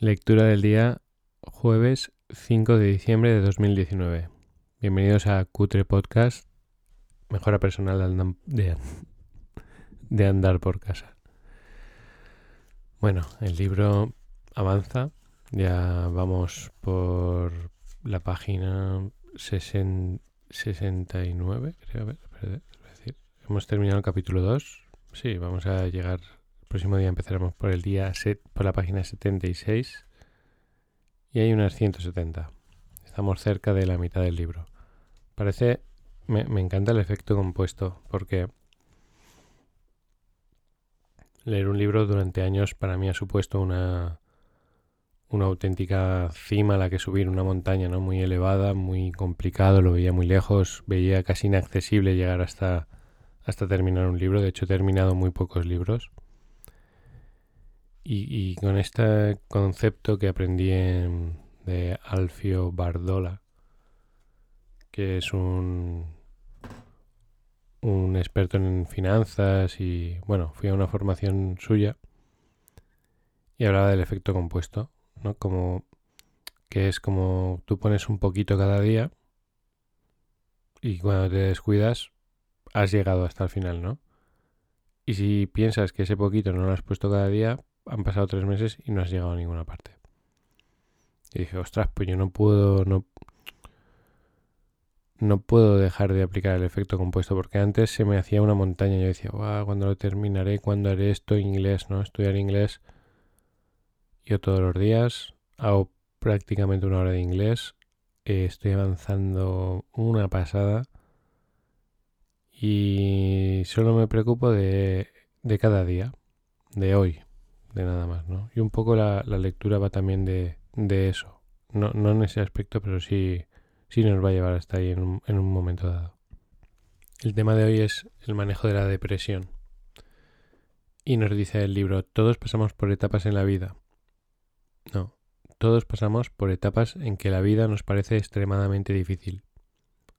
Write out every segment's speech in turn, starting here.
Lectura del día jueves 5 de diciembre de 2019. Bienvenidos a Cutre Podcast, mejora personal de, andar por casa. Bueno, el libro avanza, ya vamos por la página 69, creo, a ver. Hemos terminado el capítulo 2. Sí, vamos a llegar próximo día empezaremos por el día set, por la página 76 y hay unas 170. Estamos cerca de la mitad del libro. Parece, me, encanta el efecto compuesto porque leer un libro durante años para mí ha supuesto una, una auténtica cima a la que subir, una montaña ¿no? muy elevada, muy complicado, lo veía muy lejos, veía casi inaccesible llegar hasta, hasta terminar un libro. De hecho, he terminado muy pocos libros. Y, con este concepto que aprendí de Alfio Bardola, que es un, un experto en finanzas y bueno, fui a una formación suya y hablaba del efecto compuesto, ¿no? Como que es como tú pones un poquito cada día y cuando te descuidas has llegado hasta el final, ¿no? Y si piensas que ese poquito no lo has puesto cada día, han pasado tres meses y no has llegado a ninguna parte. Y dije, ostras, pues yo no puedo, no, no puedo dejar de aplicar el efecto compuesto, porque antes se me hacía una montaña. Yo decía, wow, cuando lo terminaré, cuando haré esto en inglés, ¿no? Estudiar inglés. Yo todos los días hago prácticamente una hora de inglés. Eh, estoy avanzando una pasada. Y solo me preocupo de, de cada día, de hoy, de nada más, ¿no? Y un poco la, lectura va también de, eso. No, no, en ese aspecto, pero sí, sí nos va a llevar hasta ahí en un, en un momento dado. El tema de hoy es el manejo de la depresión. Y nos dice el libro, todos pasamos por etapas en la vida. No, todos pasamos por etapas en que la vida nos parece extremadamente difícil.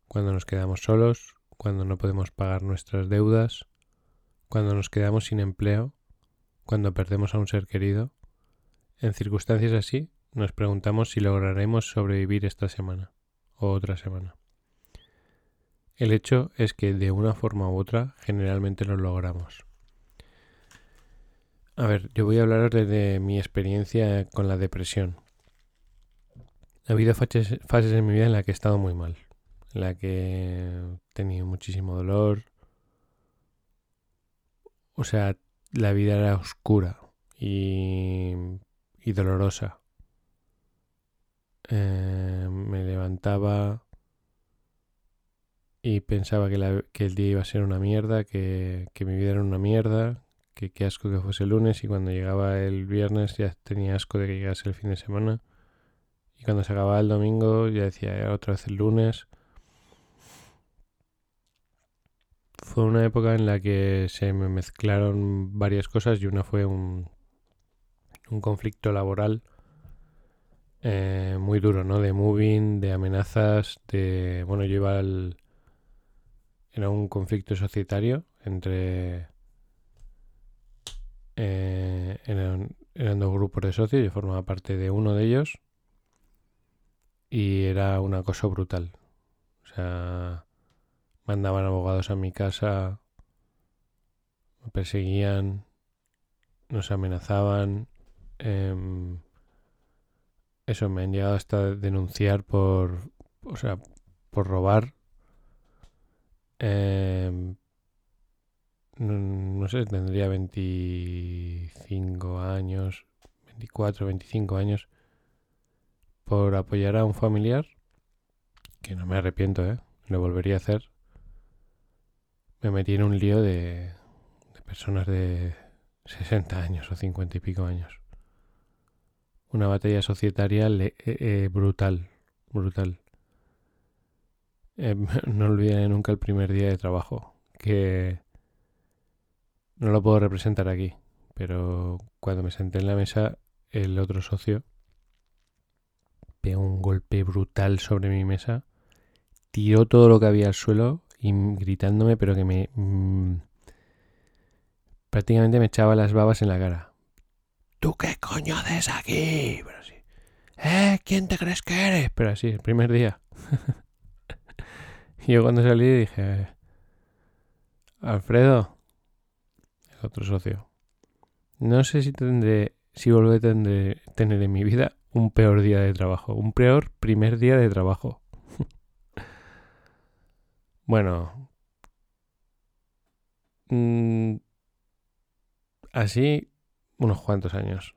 Cuando nos quedamos solos, cuando no podemos pagar nuestras deudas, cuando nos quedamos sin empleo, cuando perdemos a un ser querido, en circunstancias así nos preguntamos si lograremos sobrevivir esta semana o otra semana. El hecho es que de una forma u otra generalmente lo logramos. A ver, yo voy a hablar de, mi experiencia con la depresión. Ha habido fases, fases en mi vida en las que he estado muy mal, en la que he tenido muchísimo dolor. O sea, la vida era oscura y, dolorosa. Eh, me levantaba y pensaba que, que, el día iba a ser una mierda, que, que mi vida era una mierda, que qué asco que fuese el lunes y cuando llegaba el viernes ya tenía asco de que llegase el fin de semana. Y cuando se acababa el domingo ya decía otra vez el lunes. Fue una época en la que se me mezclaron varias cosas y una fue un, un conflicto laboral eh, muy duro, ¿no? De moving, de amenazas, de... Bueno, yo iba al... Era un conflicto societario entre... Eh, eran, eran dos grupos de socios, yo formaba parte de uno de ellos y era un acoso brutal. O sea, mandaban abogados a mi casa, me perseguían, nos amenazaban. Em, eso, me han llegado hasta denunciar por, o sea, por robar. Em, no, sé, tendría 25 años, 24, 25 años, por apoyar a un familiar, que no me arrepiento, ¿eh? Lo volvería a hacer me metí en un lío de, personas de 60 años o 50 y pico años. Una batalla societaria eh, eh, brutal, brutal. Eh, no olvidaré nunca el primer día de trabajo, que no lo puedo representar aquí, pero cuando me senté en la mesa, el otro socio pegó un golpe brutal sobre mi mesa, tiró todo lo que había al suelo y gritándome, pero que me... Mm, prácticamente me echaba las babas en la cara. ¿tú qué coño haces aquí? Pero sí. ¿Eh? ¿Quién te crees que eres? Pero así, el primer día. y yo cuando salí dije, Alfredo, el otro socio, no sé si tendré, si volveré a tener en mi vida un peor día de trabajo, un peor primer día de trabajo. Bueno, mm, así unos cuantos años.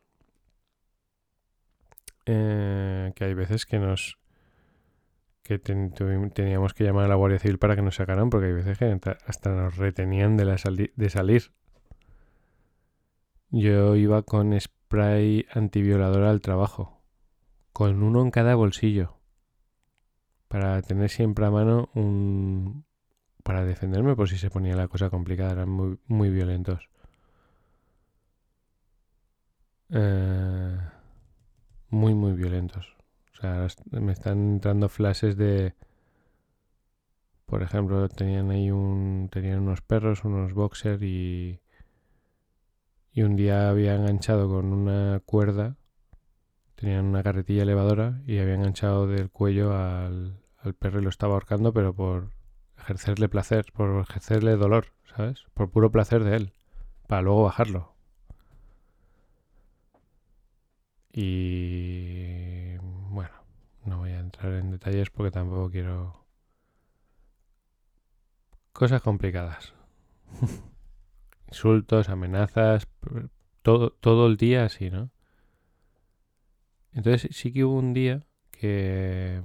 Eh, que hay veces que nos que teníamos que llamar a la Guardia Civil para que nos sacaran porque hay veces que hasta nos retenían de, la de salir. Yo iba con spray antiviolador al trabajo, con uno en cada bolsillo, para tener siempre a mano un... para defenderme por si se ponía la cosa complicada, eran muy, muy violentos. Eh, muy, muy violentos. O sea, me están entrando flashes de... Por ejemplo, tenían ahí un... Tenían unos perros, unos boxers y... Y un día había enganchado con una cuerda. Tenían una carretilla elevadora y había enganchado del cuello al, al perro y lo estaba ahorcando, pero por ejercerle placer, por ejercerle dolor, ¿sabes? Por puro placer de él. Para luego bajarlo. Y bueno, no voy a entrar en detalles porque tampoco quiero cosas complicadas. Insultos, amenazas, todo, todo el día así, ¿no? Entonces sí que hubo un día que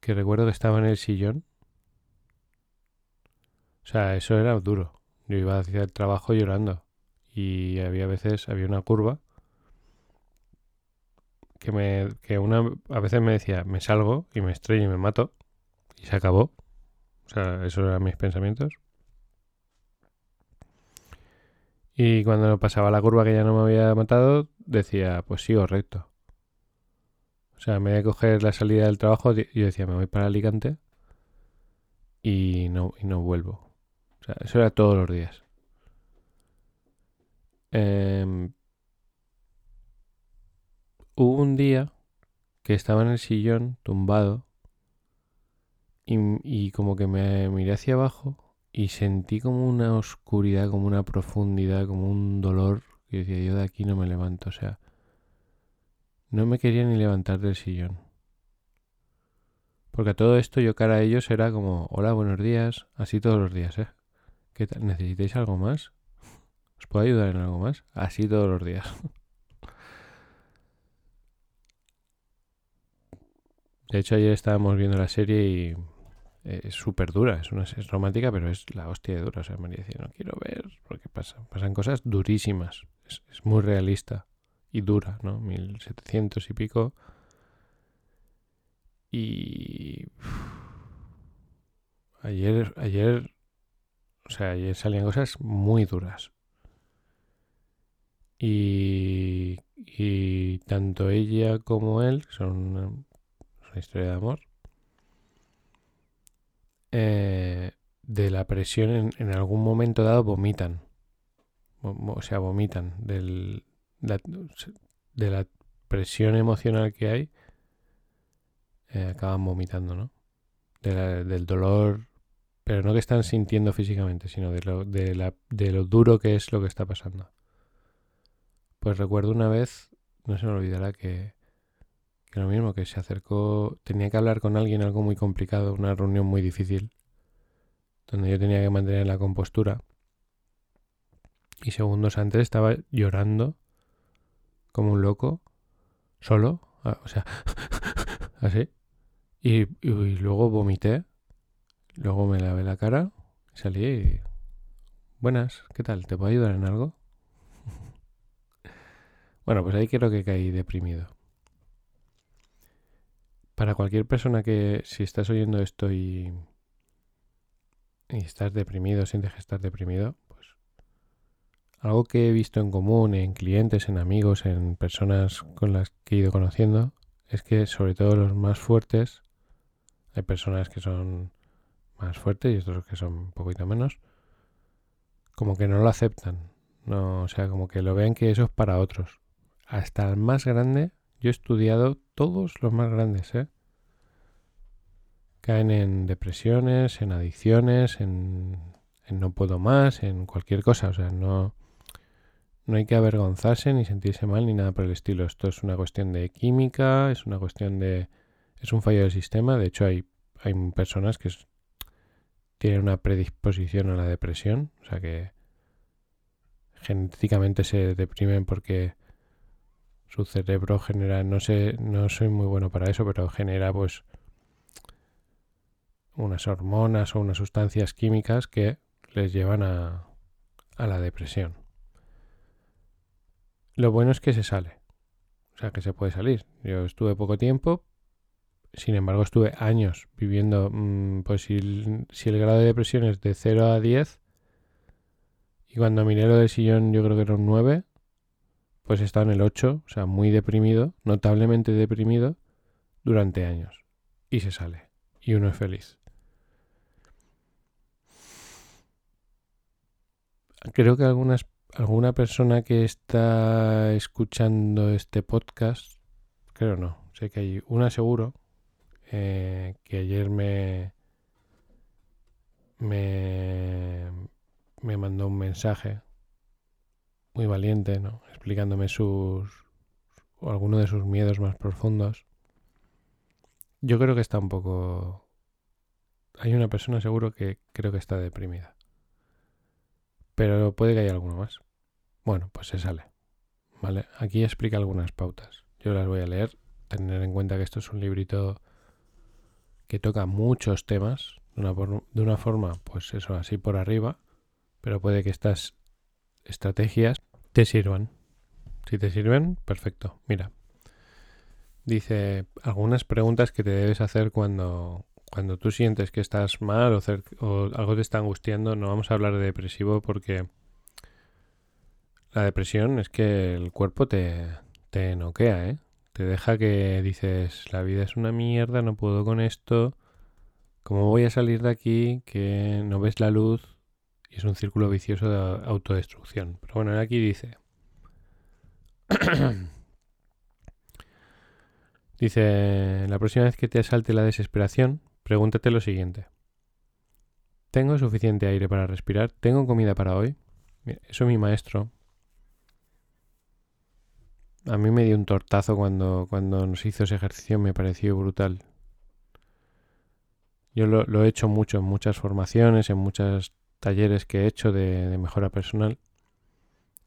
que recuerdo que estaba en el sillón. O sea, eso era duro. Yo iba hacia el trabajo llorando y había veces había una curva que, me, que una, a veces me decía, me salgo y me estrello y me mato. Y se acabó. O sea, esos eran mis pensamientos. Y cuando pasaba la curva que ya no me había matado, decía, pues sigo recto. O sea, me voy a coger la salida del trabajo, yo decía, me voy para Alicante y no, y no vuelvo. O sea, eso era todos los días. Eh, Hubo un día que estaba en el sillón tumbado y, como que me miré hacia abajo y sentí como una oscuridad, como una profundidad, como un dolor que decía yo de aquí no me levanto, o sea, no me quería ni levantar del sillón. Porque a todo esto yo cara a ellos era como, hola, buenos días, así todos los días, ¿eh? ¿Qué? ¿Necesitáis algo más? ¿Os puedo ayudar en algo más? Así todos los días. De hecho, ayer estábamos viendo la serie y eh, es súper dura. Es, una, es romántica, pero es la hostia de dura. O sea, María decía, no quiero ver porque pasa, pasan cosas durísimas. Es, muy realista y dura, ¿no? 1700 y pico. Y... ayer, ayer, o sea, ayer salían cosas muy duras. Y, y tanto ella como él, son una historia de amor, eh, de la presión en, algún momento dado vomitan. O sea, vomitan del, de la presión emocional que hay, eh, acaban vomitando, ¿no? del dolor, pero no que están sintiendo físicamente, sino de lo, de, la, de lo duro que es lo que está pasando. Pues recuerdo una vez, no se me olvidará que que lo mismo, que se acercó, tenía que hablar con alguien algo muy complicado, una reunión muy difícil, donde yo tenía que mantener la compostura. Y segundos antes estaba llorando como un loco, solo, ah, o sea, así. Y, luego vomité, luego me lavé la cara, salí y... Buenas, ¿qué tal? ¿Te puedo ayudar en algo? bueno, pues ahí creo que caí deprimido para cualquier persona que si estás oyendo esto y, y estás deprimido, sientes que estás deprimido, algo que he visto en común en clientes, en amigos, en personas con las que he ido conociendo, es que sobre todo los más fuertes, hay personas que son más fuertes y otros que son un poquito menos, como que no lo aceptan, No, o sea, como que lo vean que eso es para otros. Hasta el más grande, yo he estudiado todos los más grandes, ¿eh? Caen en depresiones, en adicciones, en no puedo más, en cualquier cosa. O sea, no, no hay que avergonzarse ni sentirse mal ni nada por el estilo. Esto es una cuestión de química, es una cuestión de... es un fallo del sistema. De hecho, hay, hay personas que tienen una predisposición a la depresión. O sea que genéticamente se deprimen porque su cerebro genera, no sé, no soy muy bueno para eso, pero genera pues unas hormonas o unas sustancias químicas que les llevan a, a la depresión. Lo bueno es que se sale, o sea que se puede salir. Yo estuve poco tiempo, sin embargo estuve años viviendo, mmm, pues si, si el grado de depresión es de 0 a 10, y cuando miré lo del sillón yo creo que era un 9, pues estaba en el 8, o sea, muy deprimido, notablemente deprimido, durante años. Y se sale. Y uno es feliz. Creo que algunas, alguna persona que está escuchando este podcast, creo no, sé que hay una seguro, eh, que ayer me, me, me mandó un mensaje muy valiente, ¿no? explicándome sus o alguno de sus miedos más profundos. Yo creo que está un poco hay una persona seguro que creo que está deprimida. Pero puede que haya alguno más. Bueno, pues se sale. ¿Vale? Aquí explica algunas pautas. Yo las voy a leer. Tener en cuenta que esto es un librito que toca muchos temas de una, de una forma, pues eso, así por arriba. Pero puede que estas estrategias te sirvan. Si te sirven, perfecto. Mira. Dice algunas preguntas que te debes hacer cuando, cuando tú sientes que estás mal o, algo te está angustiando, no vamos a hablar de depresivo porque la depresión es que el cuerpo te, te noquea, ¿eh? Te deja que dices, la vida es una mierda, no puedo con esto, ¿cómo voy a salir de aquí? Que no ves la luz y es un círculo vicioso de autodestrucción. Pero bueno, aquí dice... dice, la próxima vez que te asalte la desesperación, Pregúntate lo siguiente. ¿Tengo suficiente aire para respirar? ¿Tengo comida para hoy? Eso mi maestro. A mí me dio un tortazo cuando, cuando nos hizo ese ejercicio, me pareció brutal. Yo lo, he hecho mucho en muchas formaciones, en muchos talleres que he hecho de, de mejora personal.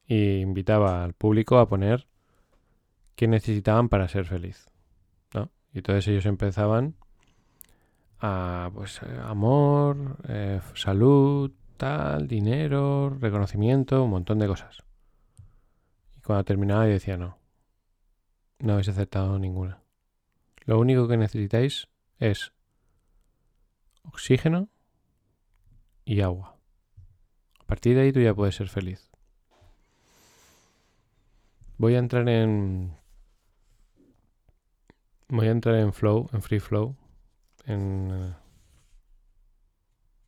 Y invitaba al público a poner qué necesitaban para ser feliz. ¿no? Y entonces ellos empezaban a pues eh, amor, eh, salud, tal, dinero, reconocimiento, un montón de cosas. Y cuando terminaba yo decía no, no habéis aceptado ninguna. Lo único que necesitáis es oxígeno y agua. A partir de ahí tú ya puedes ser feliz. Voy a entrar en voy a entrar en flow, en free flow en...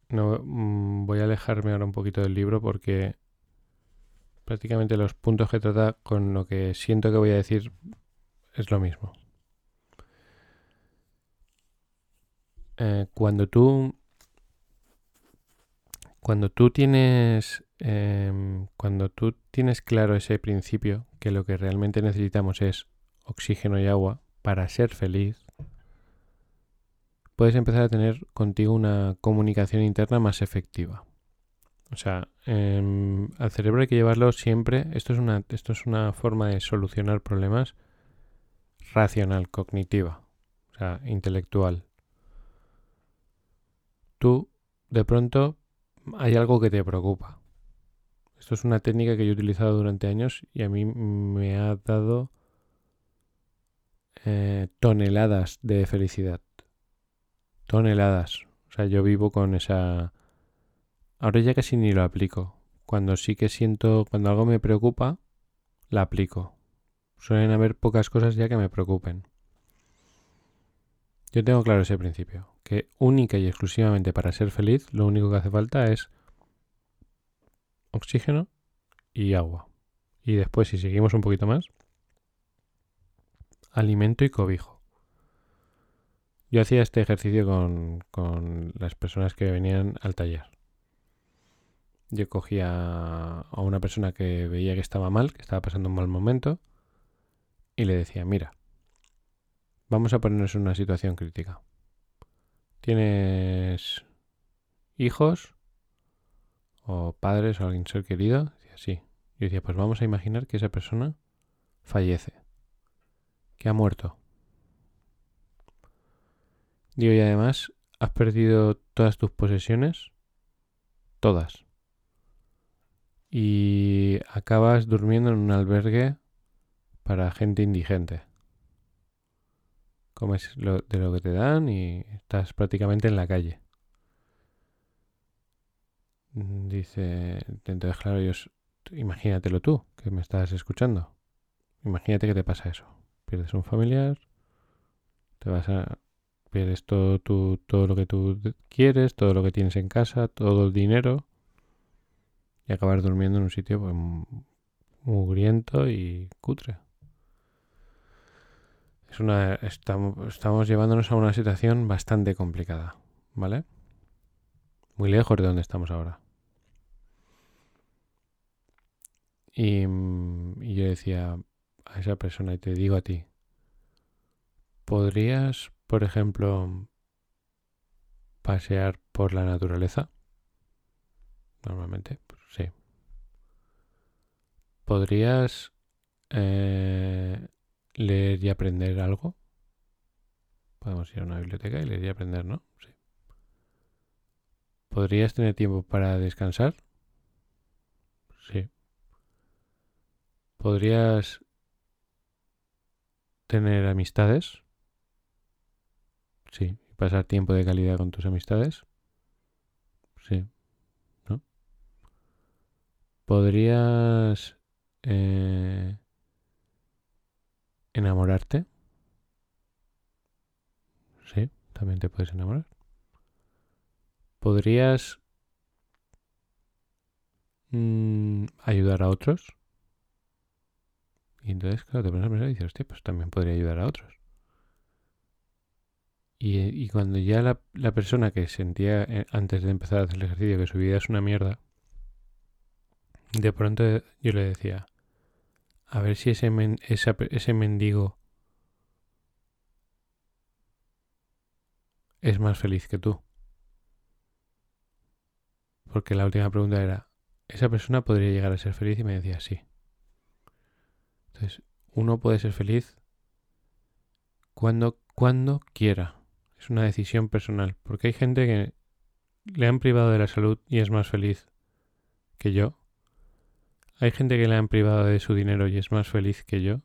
No, mm, voy a alejarme ahora un poquito del libro porque prácticamente los puntos que trata con lo que siento que voy a decir es lo mismo. Eh, cuando tú cuando tú tienes em, cuando tú tienes claro ese principio que lo que realmente necesitamos es oxígeno y agua para ser feliz puedes empezar a tener contigo una comunicación interna más efectiva. O sea, em, al cerebro hay que llevarlo siempre. Esto es, una, esto es una forma de solucionar problemas racional, cognitiva, o sea, intelectual. Tú, de pronto, hay algo que te preocupa. Esto es una técnica que yo he utilizado durante años y a mí me ha dado eh, toneladas de felicidad toneladas. O sea, yo vivo con esa... Ahora ya casi ni lo aplico. Cuando sí que siento, cuando algo me preocupa, la aplico. Suelen haber pocas cosas ya que me preocupen. Yo tengo claro ese principio, que única y exclusivamente para ser feliz, lo único que hace falta es oxígeno y agua. Y después, si seguimos un poquito más, alimento y cobijo. Yo hacía este ejercicio con, con las personas que venían al taller. Yo cogía a una persona que veía que estaba mal, que estaba pasando un mal momento, y le decía, mira, vamos a ponernos en una situación crítica. ¿Tienes hijos o padres o alguien ser querido? Decía, sí. Yo decía, pues vamos a imaginar que esa persona fallece, que ha muerto. Digo, y además, ¿has perdido todas tus posesiones? Todas. Y acabas durmiendo en un albergue para gente indigente. Comes de lo que te dan y estás prácticamente en la calle. Dice, entonces claro, yo, imagínatelo tú, que me estás escuchando. Imagínate que te pasa eso. Pierdes un familiar, te vas a pierdes todo tu, todo lo que tú quieres, todo lo que tienes en casa, todo el dinero y acabas durmiendo en un sitio pues, mugriento y cutre una, estamos, llevándonos a una situación bastante complicada, ¿vale? Muy lejos de donde estamos ahora. Y, yo decía a esa persona, y te digo a ti, ¿podrías, por ejemplo, pasear por la naturaleza? Normalmente, pues, sí. ¿Podrías eh, leer y aprender algo. Podemos ir a una biblioteca y leer y aprender, ¿no? Sí. ¿Podrías tener tiempo para descansar? Sí. ¿Podrías tener amistades? Sí. ¿Pasar tiempo de calidad con tus amistades? Sí. ¿No? ¿Podrías... Eh, enamorarte. Sí, también te puedes enamorar. ¿Podrías mm, ayudar a otros? Y entonces, claro, te pones a pensar y dices, hostia, pues también podría ayudar a otros. Y, cuando ya la, la, persona que sentía eh, antes de empezar a hacer el ejercicio que su vida es una mierda, de pronto yo le decía, a ver si ese, ese mendigo es más feliz que tú. Porque la última pregunta era, ¿esa persona podría llegar a ser feliz? Y me decía, sí. Entonces, uno puede ser feliz cuando, cuando quiera. Es una decisión personal. Porque hay gente que le han privado de la salud y es más feliz que yo. Hay gente que le han privado de su dinero y es más feliz que yo.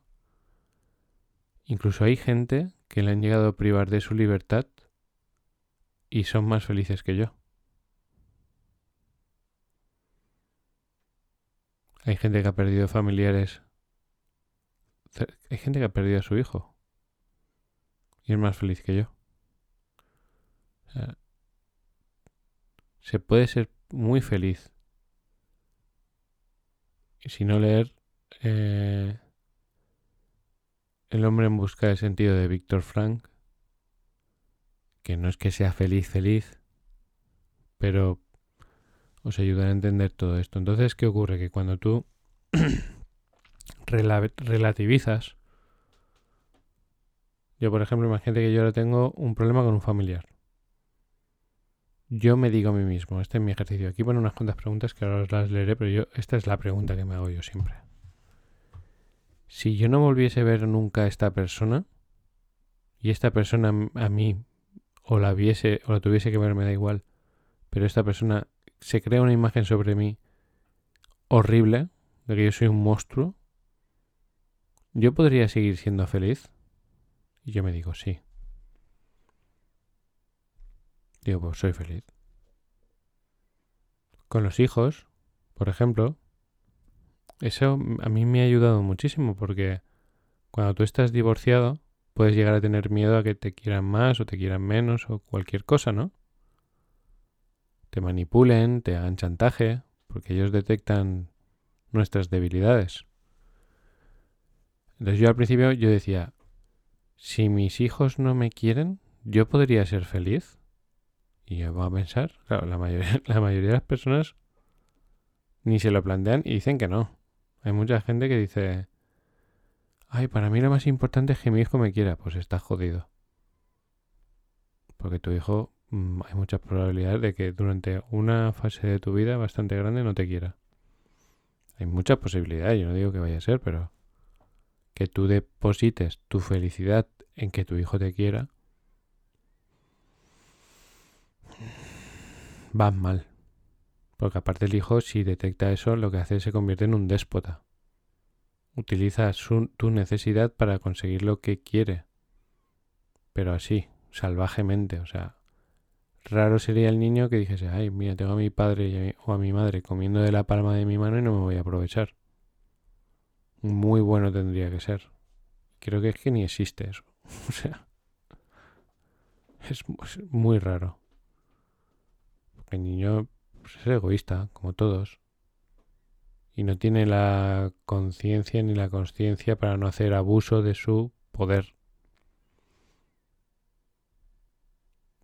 Incluso hay gente que le han llegado a privar de su libertad y son más felices que yo. Hay gente que ha perdido familiares. Hay gente que ha perdido a su hijo. Y es más feliz que yo. Se puede ser muy feliz si no leer eh, El hombre en busca de sentido de Víctor Frank, que no es que sea feliz, feliz, pero os ayudará a entender todo esto. Entonces, ¿qué ocurre? Que cuando tú relativizas, yo por ejemplo, imagínate que yo ahora tengo un problema con un familiar yo me digo a mí mismo, este es mi ejercicio. Aquí pone unas cuantas preguntas que ahora os las leeré, pero yo, esta es la pregunta que me hago yo siempre. Si yo no volviese a ver nunca a esta persona, y esta persona a mí, o la viese, o la tuviese que ver, me da igual, pero esta persona se crea una imagen sobre mí horrible, de que yo soy un monstruo, ¿yo podría seguir siendo feliz? Y yo me digo, sí. Digo, pues soy feliz. Con los hijos, por ejemplo, eso a mí me ha ayudado muchísimo porque cuando tú estás divorciado puedes llegar a tener miedo a que te quieran más o te quieran menos o cualquier cosa, ¿no? Te manipulen, te hagan chantaje, porque ellos detectan nuestras debilidades. Entonces yo al principio yo decía, si mis hijos no me quieren, ¿yo podría ser feliz? Y voy a pensar, claro, la mayoría, la mayoría de las personas ni se lo plantean y dicen que no. Hay mucha gente que dice, ay, para mí lo más importante es que mi hijo me quiera. Pues estás jodido. Porque tu hijo, mm, hay muchas probabilidades de que durante una fase de tu vida bastante grande no te quiera. Hay muchas posibilidades, yo no digo que vaya a ser, pero que tú deposites tu felicidad en que tu hijo te quiera, vas mal. Porque aparte el hijo, si detecta eso, lo que hace es se convierte en un déspota. Utiliza tu necesidad para conseguir lo que quiere. Pero así, salvajemente. O sea, raro sería el niño que dijese, ay, mira, tengo a mi padre o a mi madre comiendo de la palma de mi mano y no me voy a aprovechar. Muy bueno tendría que ser. Creo que es que ni existe eso. o sea, es muy raro. El niño pues, es egoísta, como todos. Y no tiene la conciencia ni la consciencia para no hacer abuso de su poder.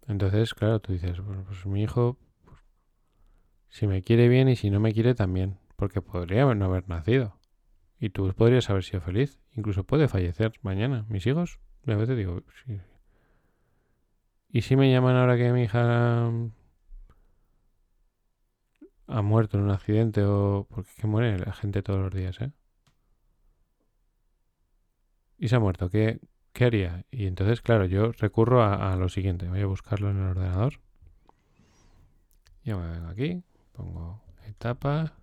Entonces, claro, tú dices, pues mi hijo, pues, si me quiere bien y si no me quiere también, porque podría no haber nacido. Y tú podrías haber sido feliz. Incluso puede fallecer mañana. Mis hijos, a veces digo, sí. ¿Y si me llaman ahora que mi hija ha muerto en un accidente o... Porque es que muere la gente todos los días, ¿eh? Y se ha muerto. ¿Qué, qué haría? Y entonces, claro, yo recurro a, lo siguiente. Voy a buscarlo en el ordenador. Yo me vengo aquí. Pongo etapa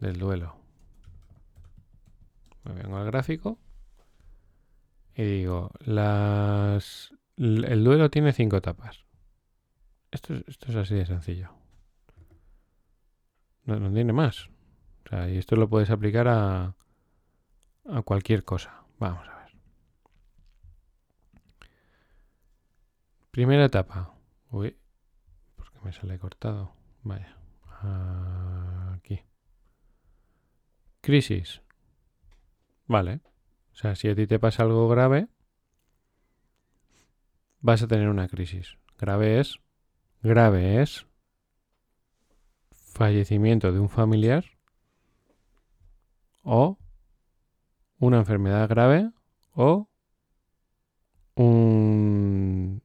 del duelo. Me vengo al gráfico. Y digo, las... El duelo tiene cinco etapas. Esto, esto es así de sencillo. No, tiene más. O sea, y esto lo puedes aplicar a, a cualquier cosa. Vamos a ver. Primera etapa. Uy, porque me sale cortado. Vaya. Aquí. Crisis. Vale. O sea, si a ti te pasa algo grave, vas a tener una crisis. Grave es. Grave es fallecimiento de un familiar o una enfermedad grave o un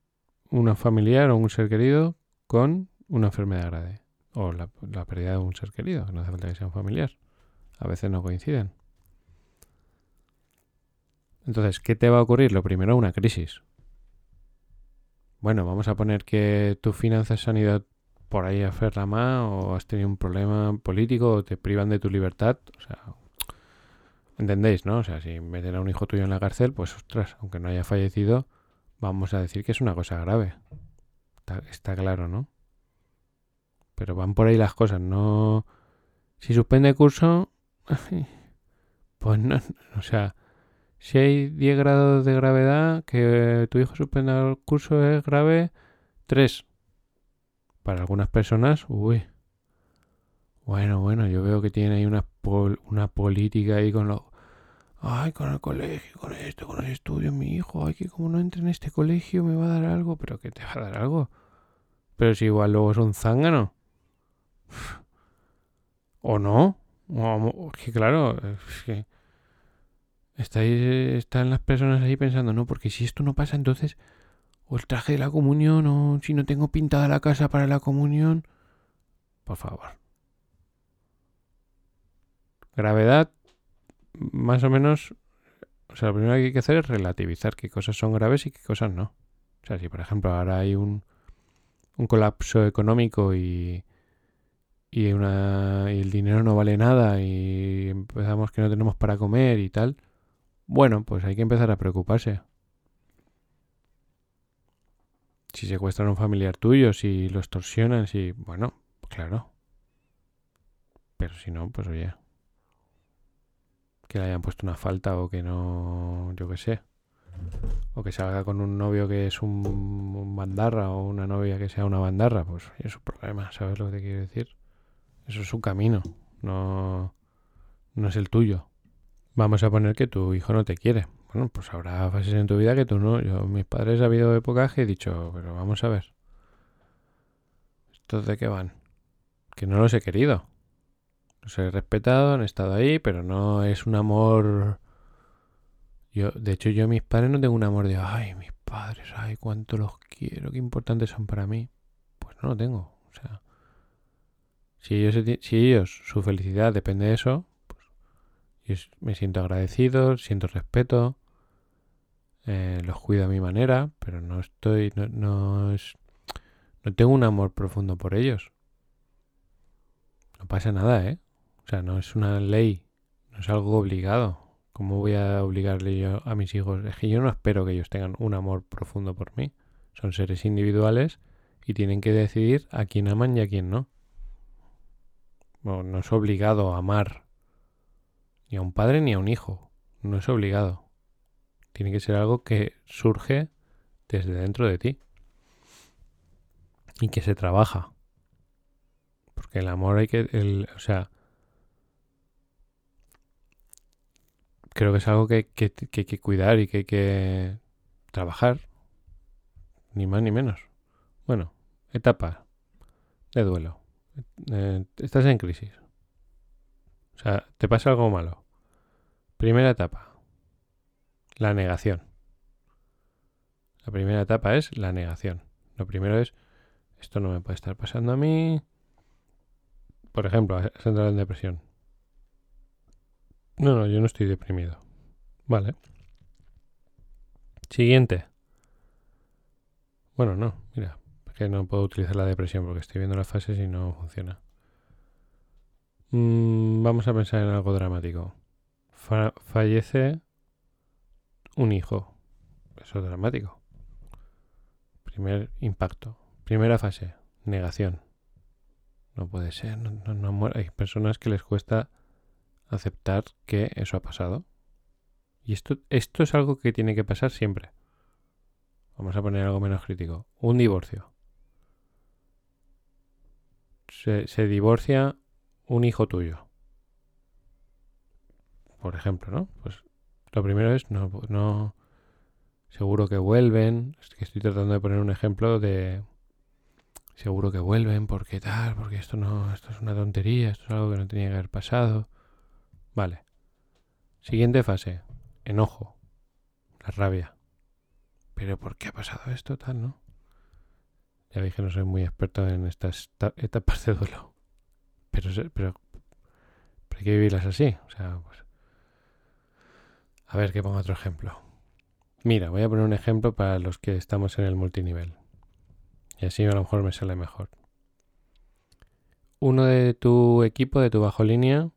familiar o un ser querido con una enfermedad grave o la, la pérdida de un ser querido, no hace falta que sea un familiar. A veces no coinciden. Entonces, ¿qué te va a ocurrir? Lo primero, una crisis. Bueno, vamos a poner que tu finanzas han ido por ahí a más o has tenido un problema político o te privan de tu libertad. O sea, ¿entendéis, no? O sea, si meten a un hijo tuyo en la cárcel, pues ostras, aunque no haya fallecido, vamos a decir que es una cosa grave. Está, claro, ¿no? Pero van por ahí las cosas, no... Si suspende curso, pues no, o sea, si hay 10 grados de gravedad, que tu hijo suspenda el curso es grave, 3 para algunas personas, uy. Bueno, bueno, yo veo que tiene ahí una, una política ahí con lo... Ay, con el colegio, con esto, con los estudios, mi hijo, ay, que como no entre en este colegio me va a dar algo, pero que te va a dar algo. Pero si igual luego es un zángano. ¿O no? O, que claro, es que están las personas ahí pensando, no, porque si esto no pasa, entonces o el traje de la comunión, o si no tengo pintada la casa para la comunión. Por favor. Gravedad, más o menos, o sea, lo primero que hay que hacer es relativizar qué cosas son graves y qué cosas no. O sea, si por ejemplo ahora hay un, un colapso económico y, y, una, y el dinero no vale nada y empezamos que no tenemos para comer y tal, bueno, pues hay que empezar a preocuparse. Si secuestran a un familiar tuyo, si lo extorsionan, si... Bueno, claro. Pero si no, pues oye. Que le hayan puesto una falta o que no... Yo qué sé. O que salga con un novio que es un, bandarra o una novia que sea una bandarra. Pues es su problema, ¿sabes lo que te quiero decir? Eso es su camino. no, no es el tuyo. Vamos a poner que tu hijo no te quiere. Bueno, pues habrá fases en tu vida que tú no. Yo, mis padres ha habido épocas que he dicho, pero vamos a ver. ¿Estos de qué van? Que no los he querido. Los he respetado, han estado ahí, pero no es un amor. Yo, de hecho, yo a mis padres no tengo un amor de, ay, mis padres, ay, cuánto los quiero, qué importantes son para mí. Pues no lo tengo. O sea, si ellos, si ellos su felicidad depende de eso, pues me siento agradecido, siento respeto, eh, los cuido a mi manera, pero no estoy, no, no, es, no tengo un amor profundo por ellos. No pasa nada, ¿eh? O sea, no es una ley, no es algo obligado. ¿Cómo voy a obligarle yo a mis hijos? Es que yo no espero que ellos tengan un amor profundo por mí. Son seres individuales y tienen que decidir a quién aman y a quién no. no es obligado a amar ni a un padre ni a un hijo. No es obligado. Tiene que ser algo que surge desde dentro de ti. Y que se trabaja. Porque el amor hay que... El, o sea, creo que es algo que, hay que cuidar y que hay que trabajar. Ni más ni menos. Bueno, etapa de duelo. Eh, estás en crisis. O sea, te pasa algo malo. Primera etapa. La negación. La primera etapa es la negación. Lo primero es, esto no me puede estar pasando a mí. Por ejemplo, has en depresión. No, no, yo no estoy deprimido. Vale. Siguiente. Bueno, no, mira, que no puedo utilizar la depresión porque estoy viendo las fases y no funciona. Mm, vamos a pensar en algo dramático. fallece un hijo. Eso es dramático. Primer impacto. Primera fase. Negación. No puede ser. No, Hay personas que les cuesta aceptar que eso ha pasado. Y esto, esto es algo que tiene que pasar siempre. Vamos a poner algo menos crítico. Un divorcio. Se, se divorcia un hijo tuyo. Por ejemplo, ¿no? Pues lo primero es no, no seguro que vuelven. Es que estoy tratando de poner un ejemplo de seguro que vuelven porque tal, porque esto no, esto es una tontería, esto es algo que no tenía que haber pasado. Vale. Siguiente fase, enojo, la rabia. Pero ¿por qué ha pasado esto tal, no? Ya dije, no soy muy experto en estas etapas de duelo. Pero, pero, hay que vivirlas así. O sea, pues. A ver, que pongo otro ejemplo. Mira, voy a poner un ejemplo para los que estamos en el multinivel. Y así a lo mejor me sale mejor. Uno de tu equipo, de tu bajo línea,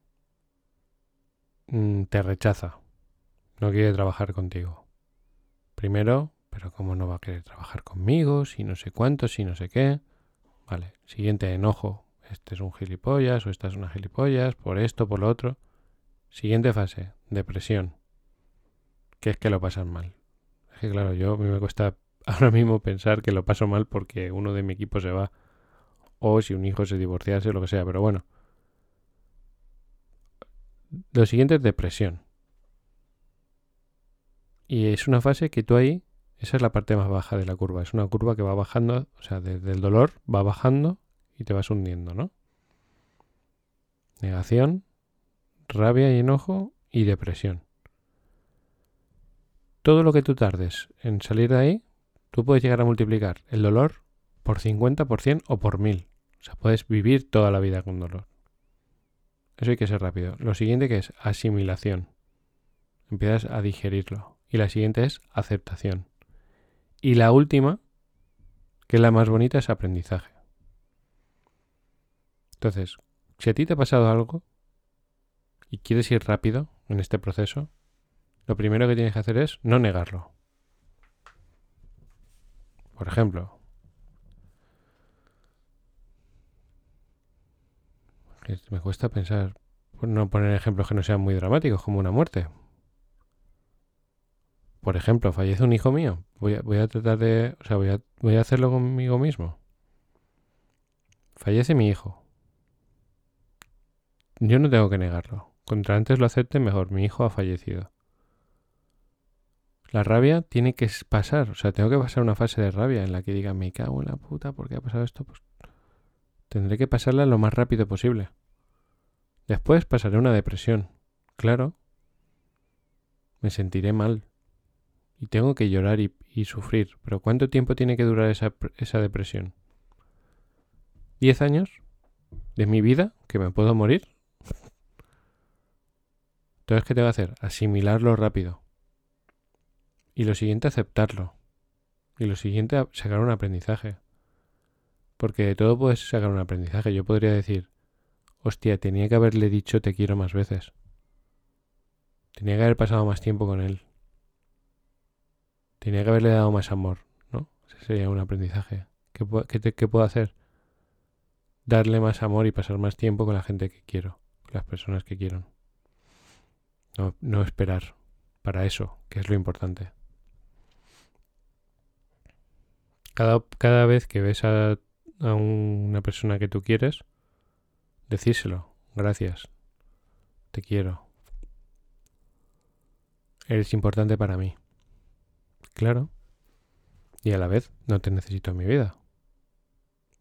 mm, te rechaza. No quiere trabajar contigo. Primero, pero ¿cómo no va a querer trabajar conmigo? Si no sé cuánto, si no sé qué. Vale. Siguiente, enojo este es un gilipollas o esta es una gilipollas, por esto, por lo otro. Siguiente fase, depresión. Que es que lo pasan mal. Es que claro, yo a mí me cuesta ahora mismo pensar que lo paso mal porque uno de mi equipo se va o si un hijo se divorciase lo que sea, pero bueno. Lo siguiente es depresión. Y es una fase que tú ahí, esa es la parte más baja de la curva. Es una curva que va bajando, o sea, desde el dolor va bajando y te vas hundiendo, ¿no? Negación, rabia y enojo y depresión. Todo lo que tú tardes en salir de ahí, tú puedes llegar a multiplicar el dolor por 50, por 100 o por 1000. O sea, puedes vivir toda la vida con dolor. Eso hay que ser rápido. Lo siguiente que es asimilación. Empiezas a digerirlo. Y la siguiente es aceptación. Y la última, que es la más bonita, es aprendizaje. Entonces, si a ti te ha pasado algo y quieres ir rápido en este proceso, lo primero que tienes que hacer es no negarlo. Por ejemplo, me cuesta pensar, no poner ejemplos que no sean muy dramáticos, como una muerte. Por ejemplo, fallece un hijo mío. Voy a, voy a tratar de, o sea, voy a, voy a hacerlo conmigo mismo. Fallece mi hijo yo no tengo que negarlo. Contra antes lo acepte, mejor. Mi hijo ha fallecido. La rabia tiene que pasar. O sea, tengo que pasar una fase de rabia en la que diga, me cago en la puta, ¿por qué ha pasado esto? Pues tendré que pasarla lo más rápido posible. Después pasaré una depresión. Claro. Me sentiré mal. Y tengo que llorar y, sufrir. Pero ¿cuánto tiempo tiene que durar esa, esa depresión? ¿Diez años? ¿De mi vida? ¿Que me puedo morir? Entonces, ¿qué tengo que hacer? Asimilarlo rápido. Y lo siguiente, aceptarlo. Y lo siguiente, sacar un aprendizaje. Porque de todo puedes sacar un aprendizaje. Yo podría decir, hostia, tenía que haberle dicho te quiero más veces. Tenía que haber pasado más tiempo con él. Tenía que haberle dado más amor, ¿no? Ese sería un aprendizaje. ¿Qué, qué puedo hacer? Darle más amor y pasar más tiempo con la gente que quiero, las personas que quiero. No, no esperar para eso, que es lo importante. Cada, cada vez que ves a, a una persona que tú quieres, decírselo. Gracias. Te quiero. Eres importante para mí. Claro. Y a la vez no te necesito en mi vida.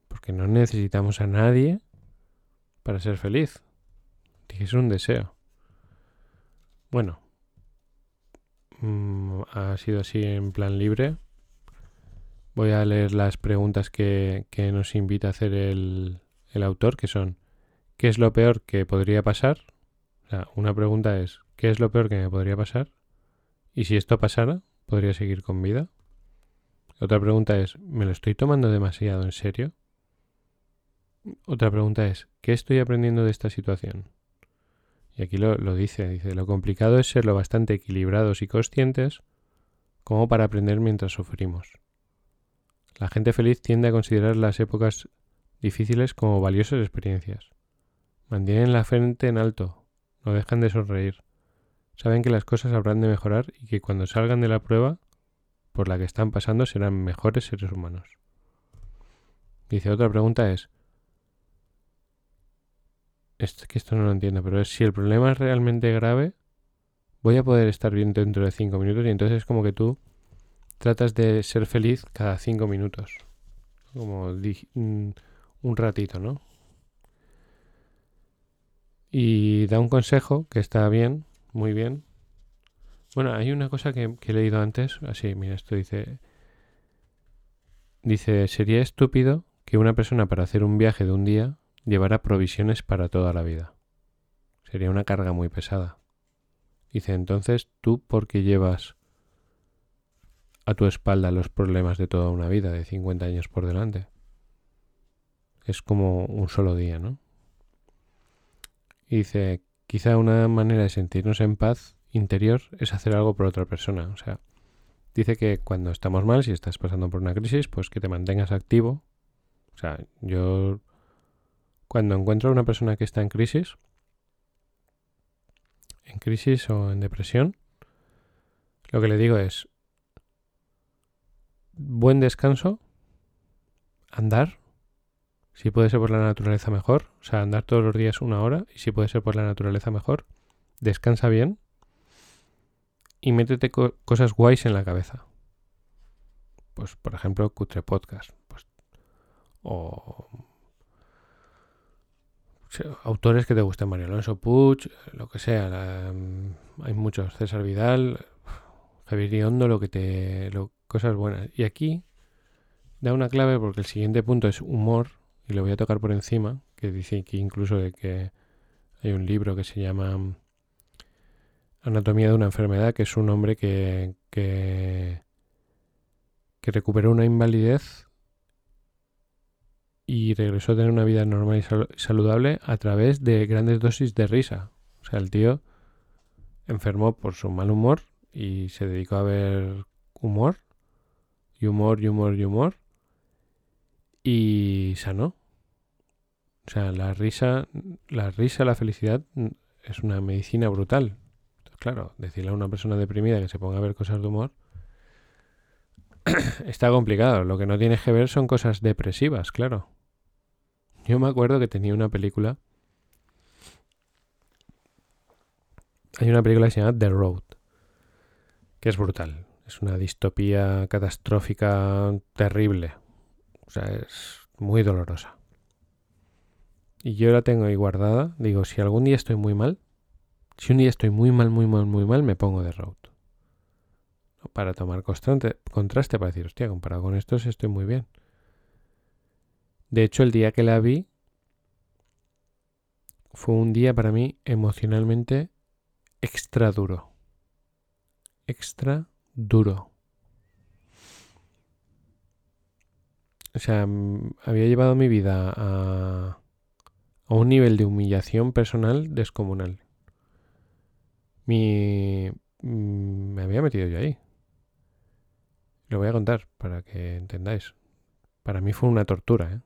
Porque no necesitamos a nadie para ser feliz. Es un deseo. Bueno. Mm, ha sido así en plan libre. Voy a leer las preguntas que, nos invita a hacer el, el, autor, que son ¿qué es lo peor que podría pasar? O sea, una pregunta es ¿qué es lo peor que me podría pasar? Y si esto pasara, ¿podría seguir con vida? Otra pregunta es ¿me lo estoy tomando demasiado en serio? Otra pregunta es ¿qué estoy aprendiendo de esta situación? Y aquí lo, lo dice, dice, lo complicado es ser lo bastante equilibrados y conscientes como para aprender mientras sufrimos. La gente feliz tiende a considerar las épocas difíciles como valiosas experiencias. Mantienen la frente en alto, no dejan de sonreír. Saben que las cosas habrán de mejorar y que cuando salgan de la prueba por la que están pasando serán mejores seres humanos. Dice, otra pregunta es, es que esto no lo entiendo, pero es si el problema es realmente grave, voy a poder estar bien dentro de cinco minutos y entonces es como que tú tratas de ser feliz cada cinco minutos. Como mm, un ratito, ¿no? Y da un consejo que está bien, muy bien. Bueno, hay una cosa que, he leído antes. Así, mira, esto dice... Dice, sería estúpido que una persona para hacer un viaje de un día llevara provisiones para toda la vida. Sería una carga muy pesada. Dice, entonces, ¿tú por qué llevas a tu espalda los problemas de toda una vida, de 50 años por delante. Es como un solo día, ¿no? Y dice, quizá una manera de sentirnos en paz interior es hacer algo por otra persona. O sea, dice que cuando estamos mal, si estás pasando por una crisis, pues que te mantengas activo. O sea, yo cuando encuentro a una persona que está en crisis, en crisis o en depresión, lo que le digo es, buen descanso, andar, si puede ser por la naturaleza mejor, o sea, andar todos los días una hora y si puede ser por la naturaleza mejor, descansa bien y métete cosas guays en la cabeza. Pues, por ejemplo, Cutre Podcast. Pues, o, autores que te gusten, Mario Alonso Puch, lo que sea. Mm, hay muchos. César Vidal, Javier Hondo, lo que te cosas buenas. Y aquí da una clave porque el siguiente punto es humor y lo voy a tocar por encima, que dice que incluso de que hay un libro que se llama Anatomía de una enfermedad, que es un hombre que, que, que recuperó una invalidez y regresó a tener una vida normal y saludable a través de grandes dosis de risa. O sea, el tío enfermó por su mal humor y se dedicó a ver humor humor y humor y humor. Y sanó. O sea, la risa, la risa, la felicidad es una medicina brutal. claro, decirle a una persona deprimida que se ponga a ver cosas de humor está complicado. Lo que no tienes que ver son cosas depresivas, claro. Yo me acuerdo que tenía una película hay una película que se llama The Road, que es brutal. Es una distopía catastrófica terrible. O sea, es muy dolorosa. Y yo la tengo ahí guardada. Digo, si algún día estoy muy mal, si un día estoy muy mal, muy mal, muy mal, me pongo The Road. Para tomar contraste para decir, hostia, comparado con estos estoy muy bien. De hecho, el día que la vi fue un día para mí emocionalmente extra duro. Extra duro. O sea, había llevado mi vida a, a un nivel de humillación personal descomunal. Mi, mm, me había metido yo ahí. Lo voy a contar para que entendáis. Para mí fue una tortura. ¿eh?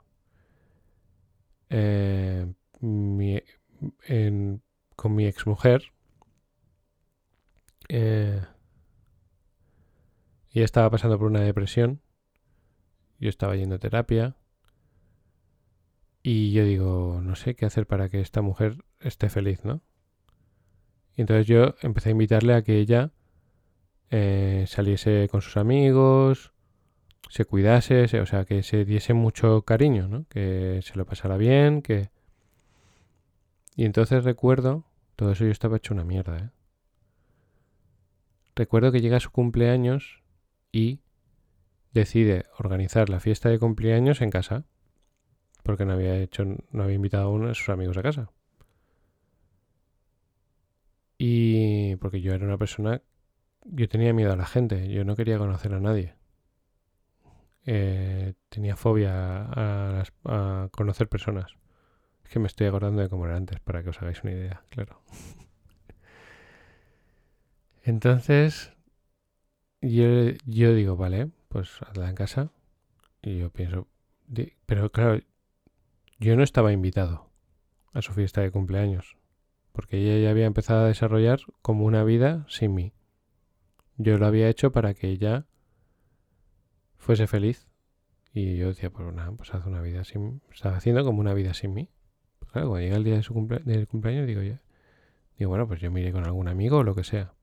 Eh, mi, con mi exmujer. Eh, ella estaba pasando por una depresión. Yo estaba yendo a terapia. Y yo digo, no sé qué hacer para que esta mujer esté feliz, ¿no? Y entonces yo empecé a invitarle a que ella eh, saliese con sus amigos, se cuidase, o sea, que se diese mucho cariño, ¿no? Que se lo pasara bien, que... Y entonces recuerdo, todo eso yo estaba hecho una mierda, ¿eh? Recuerdo que llega su cumpleaños y decide organizar la fiesta de cumpleaños en casa, porque no había hecho, no había invitado a uno de sus amigos a casa. Y porque yo era una persona, yo tenía miedo a la gente, yo no quería conocer a nadie. Eh, tenía fobia a, conocer personas. Es que me estoy acordando de cómo era antes, para que os hagáis una idea, claro. Entonces, yo, yo digo, vale, pues hazla en casa. Y yo pienso, pero claro, yo no estaba invitado a su fiesta de cumpleaños, porque ella ya había empezado a desarrollar como una vida sin mí. Yo lo había hecho para que ella fuese feliz. Y yo decía, pues nada, pues hace una vida sin... Estaba haciendo como una vida sin mí. Claro, cuando llega el día de su del cumpleaños, digo, ya, digo, bueno, pues yo me iré con algún amigo o lo que sea.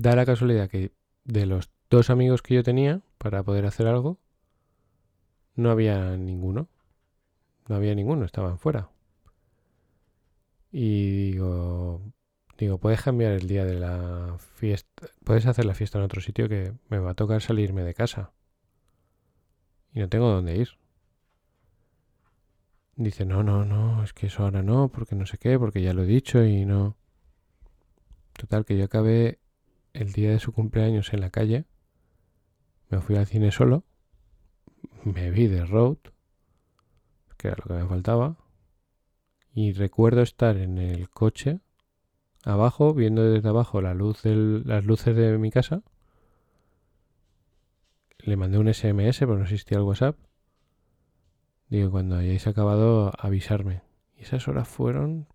Da la casualidad que de los dos amigos que yo tenía para poder hacer algo, no había ninguno. No había ninguno, estaban fuera. Y digo, digo, puedes cambiar el día de la fiesta, puedes hacer la fiesta en otro sitio que me va a tocar salirme de casa. Y no tengo dónde ir. Dice, no, no, no, es que eso ahora no, porque no sé qué, porque ya lo he dicho y no. Total, que yo acabé el día de su cumpleaños en la calle, me fui al cine solo, me vi de road, que era lo que me faltaba. Y recuerdo estar en el coche, abajo, viendo desde abajo la luz las luces de mi casa. Le mandé un SMS, pero no existía el WhatsApp. Digo, cuando hayáis acabado, avisarme. Y esas horas fueron...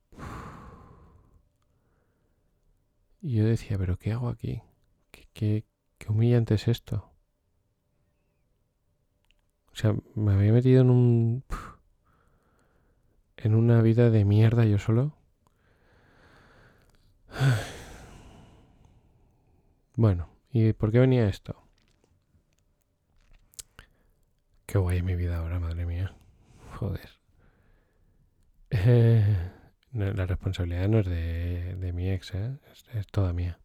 Y yo decía, pero ¿qué hago aquí? ¿Qué, qué, humillante es esto? O sea, me había metido en un en una vida de mierda yo solo. Bueno, ¿y por qué venía esto? Qué guay mi vida ahora, madre mía. Joder. Eh, la responsabilidad no es de, mi ex, ¿eh? es toda mía.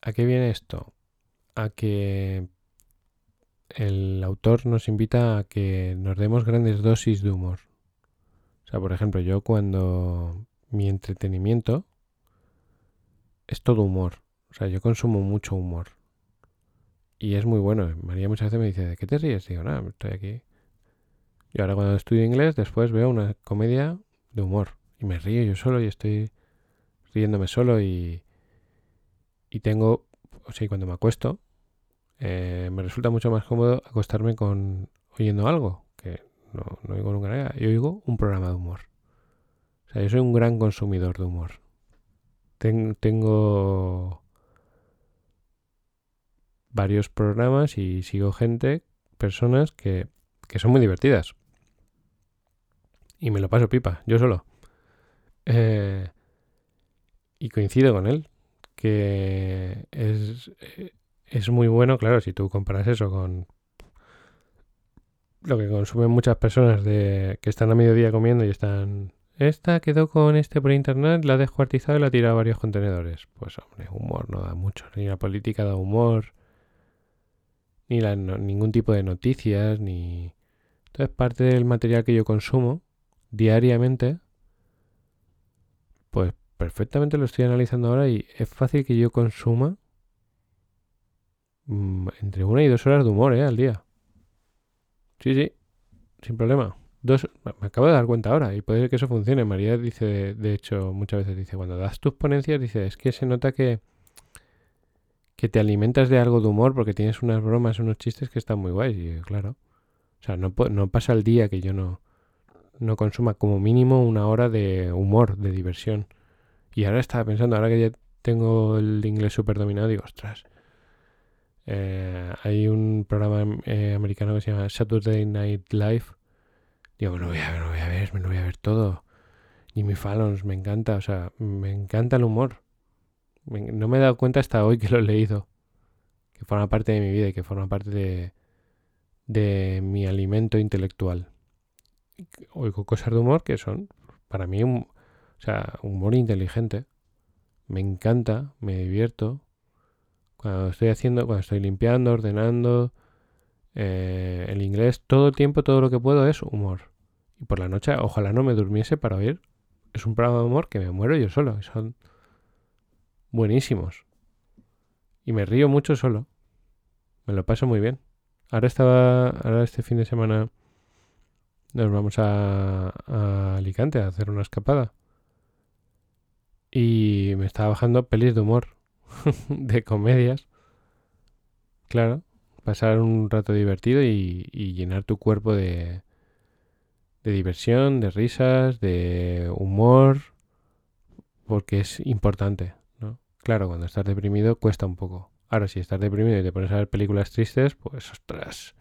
¿A qué viene esto? A que el autor nos invita a que nos demos grandes dosis de humor. O sea, por ejemplo, yo cuando mi entretenimiento es todo humor. O sea, yo consumo mucho humor. Y es muy bueno. María muchas veces me dice, ¿de qué te ríes? Digo, nada, estoy aquí. Y ahora cuando estudio inglés, después veo una comedia de humor. Y me río yo solo y estoy riéndome solo y, y tengo, o sea, cuando me acuesto, eh, me resulta mucho más cómodo acostarme con oyendo algo, que no, no oigo nunca nada. Yo oigo un programa de humor. O sea, yo soy un gran consumidor de humor. tengo varios programas y sigo gente, personas que, que son muy divertidas. Y me lo paso pipa, yo solo. Eh, y coincido con él, que es, eh, es muy bueno, claro, si tú comparas eso con lo que consumen muchas personas de que están a mediodía comiendo y están esta quedó con este por internet, la ha descuartizado y la ha tirado a varios contenedores. Pues hombre, humor no da mucho, ni la política da humor, ni la, ningún tipo de noticias, ni... Entonces parte del material que yo consumo diariamente, pues perfectamente lo estoy analizando ahora y es fácil que yo consuma mm, entre una y dos horas de humor ¿eh? al día. Sí, sí, sin problema. Dos, me acabo de dar cuenta ahora y puede que eso funcione. María dice, de hecho, muchas veces dice, cuando das tus ponencias, dice, es que se nota que, que te alimentas de algo de humor porque tienes unas bromas, unos chistes que están muy guays. Y claro, o sea, no, no pasa el día que yo no, no consuma como mínimo una hora de humor, de diversión. Y ahora estaba pensando, ahora que ya tengo el inglés súper dominado, digo, ostras, eh, hay un programa eh, americano que se llama Saturday Night Live. Digo, me lo voy a ver, me lo voy a ver, me lo voy a ver todo. Jimmy Fallon, me encanta, o sea, me encanta el humor. no me he dado cuenta hasta hoy que lo he leído. Que forma parte de mi vida y que forma parte de mi alimento intelectual. Oigo cosas de humor que son, para mí, un, o sea, humor inteligente. Me encanta, me divierto, cuando estoy haciendo, cuando estoy limpiando, ordenando, eh, el inglés, todo el tiempo, todo lo que puedo es humor. Y por la noche, ojalá no me durmiese para oír. Es un programa de humor que me muero yo solo. son buenísimos. Y me río mucho solo. Me lo paso muy bien. Ahora estaba, ahora este fin de semana nos vamos a, Alicante a hacer una escapada. Y me estaba bajando pelis de humor de comedias. Claro, pasar un rato divertido y, llenar tu cuerpo de, de diversión, de risas, de humor, porque es importante, ¿no? Claro, cuando estás deprimido cuesta un poco. Ahora, si estás deprimido y te pones a ver películas tristes, pues ostras,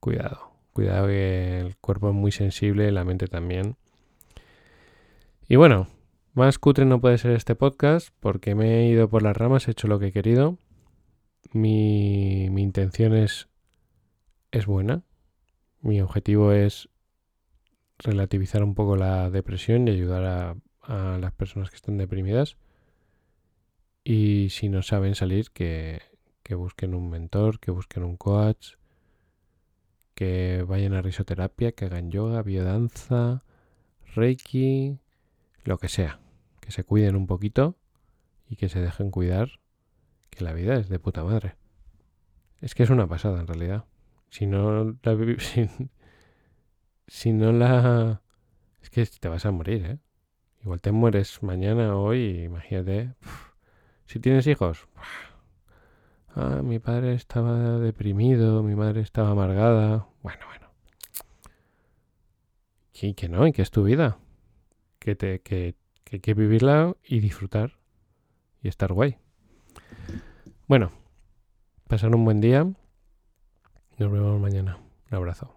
cuidado, cuidado que el cuerpo es muy sensible, la mente también. Y bueno, más cutre no puede ser este podcast porque me he ido por las ramas, he hecho lo que he querido. Mi, intención es, es buena. Mi objetivo es relativizar un poco la depresión y ayudar a, a las personas que están deprimidas. Y si no saben salir, que, que busquen un mentor, que busquen un coach, que vayan a risoterapia, que hagan yoga, biodanza, reiki, lo que sea que se cuiden un poquito y que se dejen cuidar, que la vida es de puta madre. Es que es una pasada en realidad. Si no la... Si, no la... Es que te vas a morir, ¿eh? Igual te mueres mañana hoy, imagínate. Si tienes hijos... Ah, mi padre estaba deprimido, mi madre estaba amargada. Bueno, bueno. Y que no, y que es tu vida. Que te, que que hay que vivirla y disfrutar y estar guay. Bueno, pasar un buen día. Nos vemos mañana. Un abrazo.